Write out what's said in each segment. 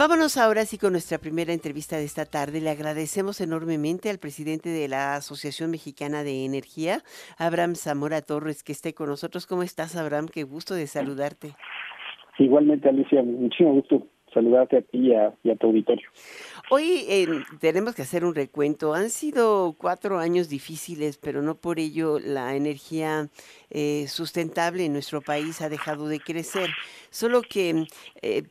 Vámonos ahora sí con nuestra primera entrevista de esta tarde. Le agradecemos enormemente al presidente de la Asociación Mexicana de Energía, Abraham Zamora Torres, que esté con nosotros. ¿Cómo estás, Abraham? Qué gusto de saludarte. Igualmente, Alicia, muchísimo gusto saludarte a ti y a, tu auditorio. Hoy eh, tenemos que hacer un recuento. Han sido cuatro años difíciles, pero no por ello la energía eh, sustentable en nuestro país ha dejado de crecer. Solo que, eh,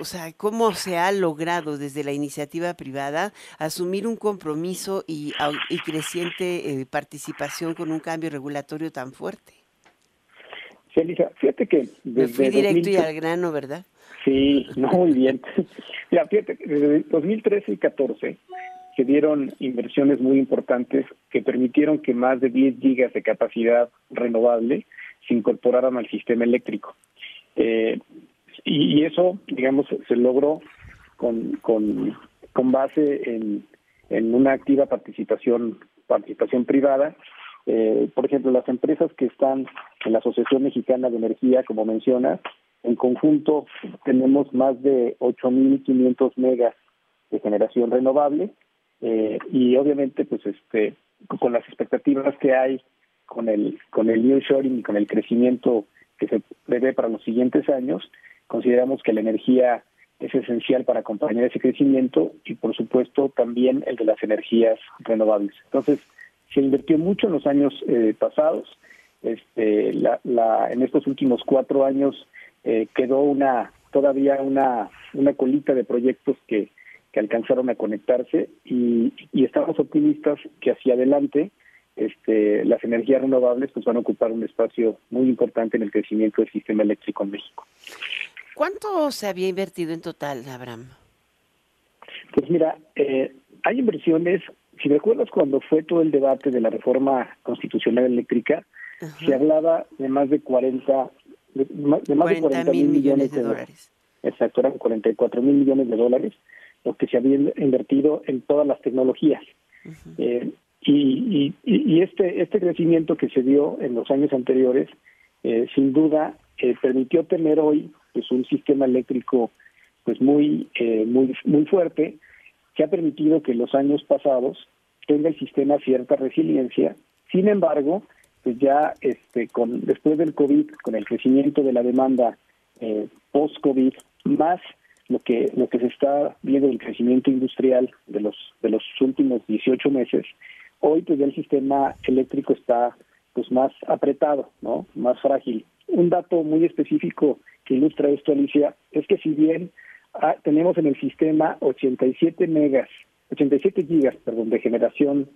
o sea, cómo se ha logrado desde la iniciativa privada asumir un compromiso y, y creciente participación con un cambio regulatorio tan fuerte. Sí, Elisa, fíjate que... Me fui directo y al grano, ¿verdad? Sí, no, muy bien. Ya, fíjate, desde 2013 y 14 se dieron inversiones muy importantes que permitieron que más de 10 gigas de capacidad renovable se incorporaran al sistema eléctrico. Eh, y, eso, digamos, se logró con, con, con base en, en una activa participación participación privada. Eh, por ejemplo, las empresas que están la Asociación Mexicana de Energía, como mencionas, en conjunto tenemos más de 8.500 megas de generación renovable eh, y obviamente pues este con las expectativas que hay con el con el new shoring y con el crecimiento que se prevé para los siguientes años consideramos que la energía es esencial para acompañar ese crecimiento y por supuesto también el de las energías renovables. Entonces se invirtió mucho en los años eh, pasados este la, la en estos últimos cuatro años eh, quedó una todavía una, una colita de proyectos que, que alcanzaron a conectarse y, y estamos optimistas que hacia adelante este, las energías renovables pues van a ocupar un espacio muy importante en el crecimiento del sistema eléctrico en México. ¿Cuánto se había invertido en total, Abraham? Pues mira, eh, hay inversiones, si recuerdas cuando fue todo el debate de la reforma constitucional eléctrica, se hablaba de más de 40 de, más de 40 mil millones de, dólares. Exacto, eran 44 mil millones de dólares lo que se había invertido en todas las tecnologías. eh, y, y, y, este este crecimiento que se dio en los años anteriores, eh, sin duda, eh, permitió tener hoy pues un sistema eléctrico pues muy eh, muy muy fuerte que ha permitido que en los años pasados tenga el sistema cierta resiliencia. Sin embargo, pues ya este con después del COVID, con el crecimiento de la demanda eh, post-COVID, más lo que lo que se está viendo el crecimiento industrial de los de los últimos 18 meses, hoy pues ya el sistema eléctrico está pues más apretado, ¿no? Más frágil. Un dato muy específico que ilustra esto, Alicia, es que si bien ah, tenemos en el sistema 87 megas, 87 gigas, perdón, de generación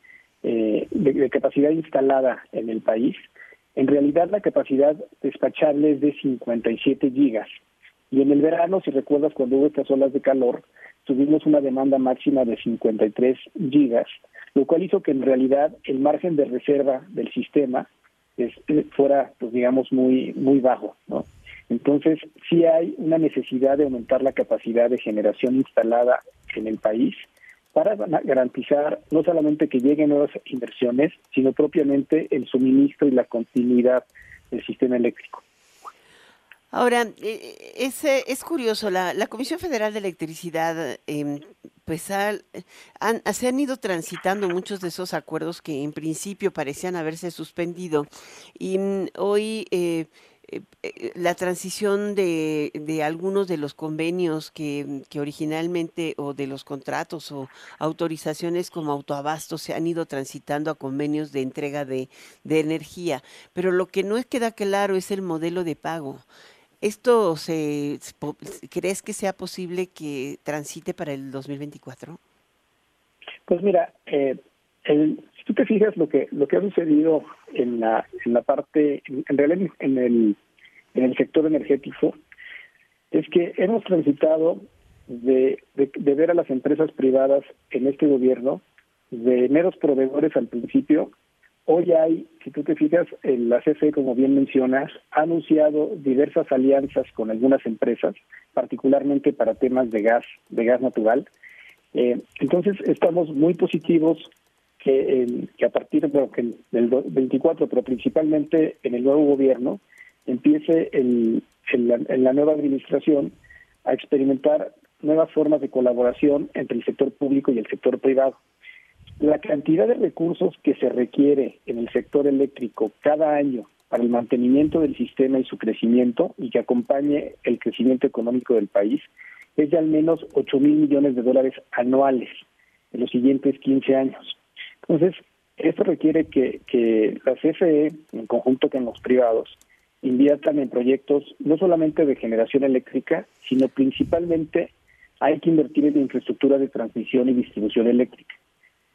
eh, de, capacidad instalada en el país, en realidad la capacidad despachable es de 57 gigas. Y en el verano, si recuerdas cuando hubo estas olas de calor, tuvimos una demanda máxima de 53 gigas, lo cual hizo que en realidad el margen de reserva del sistema es, eh, fuera, pues digamos, muy, muy bajo. Entonces, sí hay una necesidad de aumentar la capacidad de generación instalada en el país para garantizar no solamente que lleguen nuevas inversiones, sino propiamente el suministro y la continuidad del sistema eléctrico. Ahora, eh, es, es curioso, la, la Comisión Federal de Electricidad, eh, pues han, se han ido transitando muchos de esos acuerdos que en principio parecían haberse suspendido y mm, hoy... Eh, eh, eh, la transición de, algunos de los convenios que, originalmente o de los contratos o autorizaciones como autoabasto se han ido transitando a convenios de entrega de, energía. Pero lo que no queda claro es el modelo de pago. ¿Esto se, crees que sea posible que transite para el 2024? Pues mira, eh, el, si tú te fijas lo que lo que ha sucedido en la en la parte en realidad en el en el sector energético es que hemos transitado de, ver a las empresas privadas en este gobierno de meros proveedores al principio. Hoy hay si tú te fijas la CFE como bien mencionas ha anunciado diversas alianzas con algunas empresas particularmente para temas de gas de gas natural. Eh, entonces estamos muy positivos que, que a partir de, del 24, pero principalmente en el nuevo gobierno, empiece el, en, la, nueva administración a experimentar nuevas formas de colaboración entre el sector público y el sector privado. La cantidad de recursos que se requiere en el sector eléctrico cada año para el mantenimiento del sistema y su crecimiento y que acompañe el crecimiento económico del país es de al menos 8 mil millones de dólares anuales en los siguientes 15 años. Entonces, esto requiere que, que la CFE, en conjunto con los privados, inviertan en proyectos no solamente de generación eléctrica, sino principalmente hay que invertir en infraestructura de transmisión y distribución eléctrica,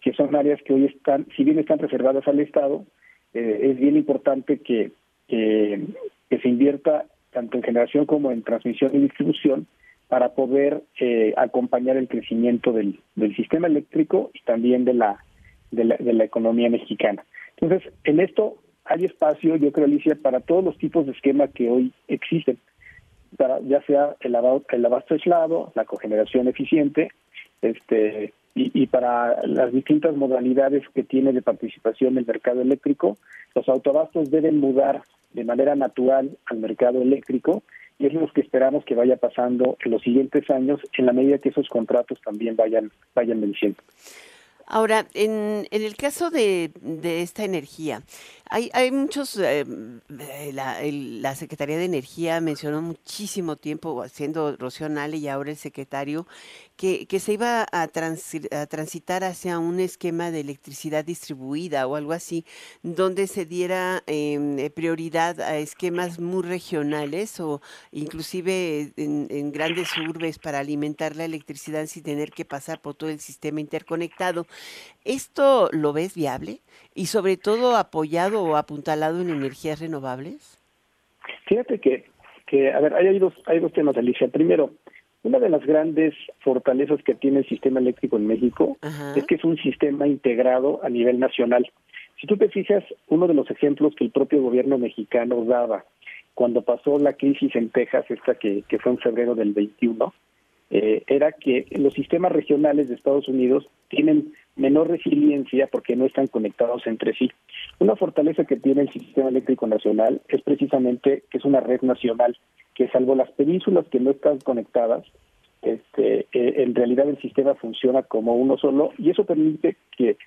que son áreas que hoy están, si bien están reservadas al Estado, eh, es bien importante que, que, se invierta tanto en generación como en transmisión y distribución para poder eh, acompañar el crecimiento del, del sistema eléctrico y también de de la, de la economía mexicana. Entonces, en esto hay espacio, yo creo, Alicia, para todos los tipos de esquema que hoy existen, para ya sea el, el abasto aislado, la cogeneración eficiente, este y, para las distintas modalidades que tiene de participación el mercado eléctrico, los autobastos deben mudar de manera natural al mercado eléctrico y es lo que esperamos que vaya pasando en los siguientes años en la medida que esos contratos también vayan vayan venciendo. Ahora, en, en el caso de esta energía, hay, hay muchos, eh, eh, la, la, Secretaría de Energía mencionó muchísimo tiempo, siendo Rocío Nale y ahora el secretario, que, se iba a, a, transitar hacia un esquema de electricidad distribuida o algo así, donde se diera eh, prioridad a esquemas muy regionales o inclusive en grandes urbes para alimentar la electricidad sin tener que pasar por todo el sistema interconectado. ¿Esto lo ves viable? Y sobre todo apoyado o apuntalado en energías renovables? Fíjate que, que a ver, hay dos, hay dos temas, Alicia. Primero, una de las grandes fortalezas que tiene el sistema eléctrico en México Ajá. es que es un sistema integrado a nivel nacional. Si tú te fijas, uno de los ejemplos que el propio gobierno mexicano daba cuando pasó la crisis en Texas, esta que, que fue en febrero del 21, eh, era que los sistemas regionales de Estados Unidos tienen menor resiliencia porque no están conectados entre sí. Una fortaleza que tiene el sistema eléctrico nacional es precisamente que es una red nacional, que salvo las penínsulas que no están conectadas, este, eh, en realidad el sistema funciona como uno solo y eso permite que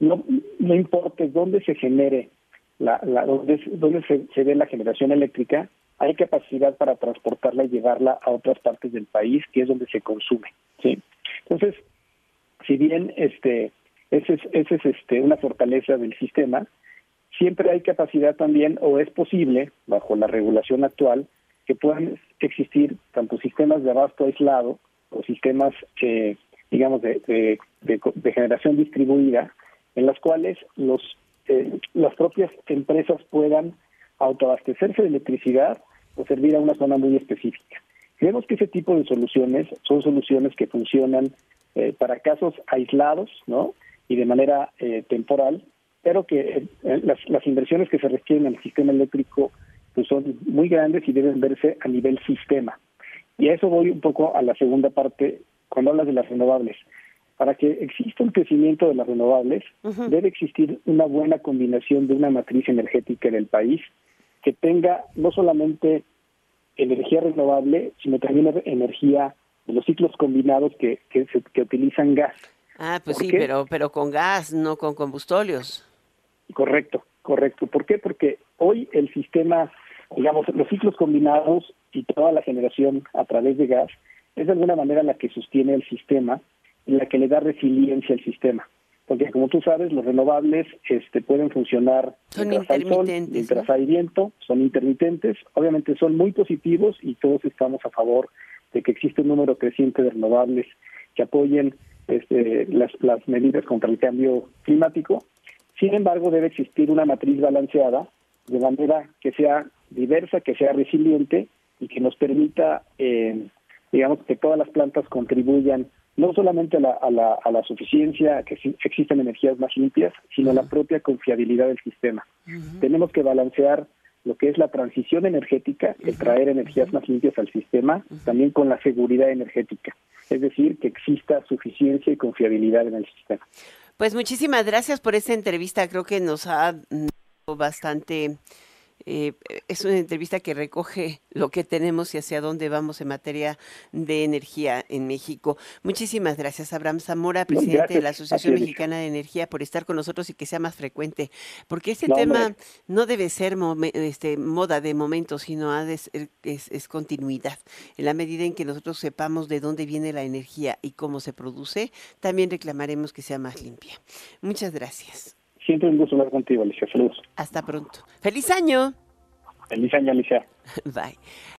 no, no importe dónde se genere, la, la dónde, se, se ve la generación eléctrica, hay capacidad para transportarla y llevarla a otras partes del país, que es donde se consume. ¿sí? Entonces, si bien este ese es, este una fortaleza del sistema, siempre hay capacidad también, o es posible, bajo la regulación actual, que puedan existir tanto sistemas de abasto aislado o sistemas, eh, digamos, de, de, de, de, generación distribuida, en las cuales los eh, las propias empresas puedan autoabastecerse de electricidad o servir a una zona muy específica. Creemos que ese tipo de soluciones son soluciones que funcionan eh, para casos aislados, ¿no? Y de manera eh, temporal, pero que eh, las, las, inversiones que se requieren en el sistema eléctrico pues son muy grandes y deben verse a nivel sistema. Y a eso voy un poco a la segunda parte cuando hablas de las renovables. Para que exista un crecimiento de las renovables, uh -huh. debe existir una buena combinación de una matriz energética en el país que tenga no solamente energía renovable, sino también energía de los ciclos combinados que, que, se, que utilizan gas. Ah, pues sí, pero, pero con gas, no con combustóleos. Correcto, correcto. ¿Por qué? Porque hoy el sistema, digamos, los ciclos combinados y toda la generación a través de gas es de alguna manera la que sostiene el sistema y la que le da resiliencia al sistema porque como tú sabes, los renovables este, pueden funcionar son mientras hay sol, mientras ¿no? hay viento, son intermitentes, obviamente son muy positivos y todos estamos a favor de que existe un número creciente de renovables que apoyen este, las, las medidas contra el cambio climático. Sin embargo, debe existir una matriz balanceada de manera que sea diversa, que sea resiliente y que nos permita, eh, digamos, que todas las plantas contribuyan no solamente a la, a la, a la suficiencia, que existen energías más limpias, sino a la propia confiabilidad del sistema. Uh -huh. Tenemos que balancear lo que es la transición energética, el traer energías más limpias al sistema, también con la seguridad energética, es decir, que exista suficiencia y confiabilidad en el sistema. Pues muchísimas gracias por esta entrevista, creo que nos ha bastante eh, es una entrevista que recoge lo que tenemos y hacia dónde vamos en materia de energía en México. Muchísimas gracias, Abraham Zamora, presidente de la Asociación Mexicana de Energía, por estar con nosotros y que sea más frecuente, porque este tema no debe ser este, moda de momento, sino ha de es, continuidad. En la medida en que nosotros sepamos de dónde viene la energía y cómo se produce, también reclamaremos que sea más limpia. Muchas gracias. Siempre un gusto hablar contigo, Alicia. Saludos. Hasta pronto. ¡Feliz año! Feliz año, Alicia. Bye.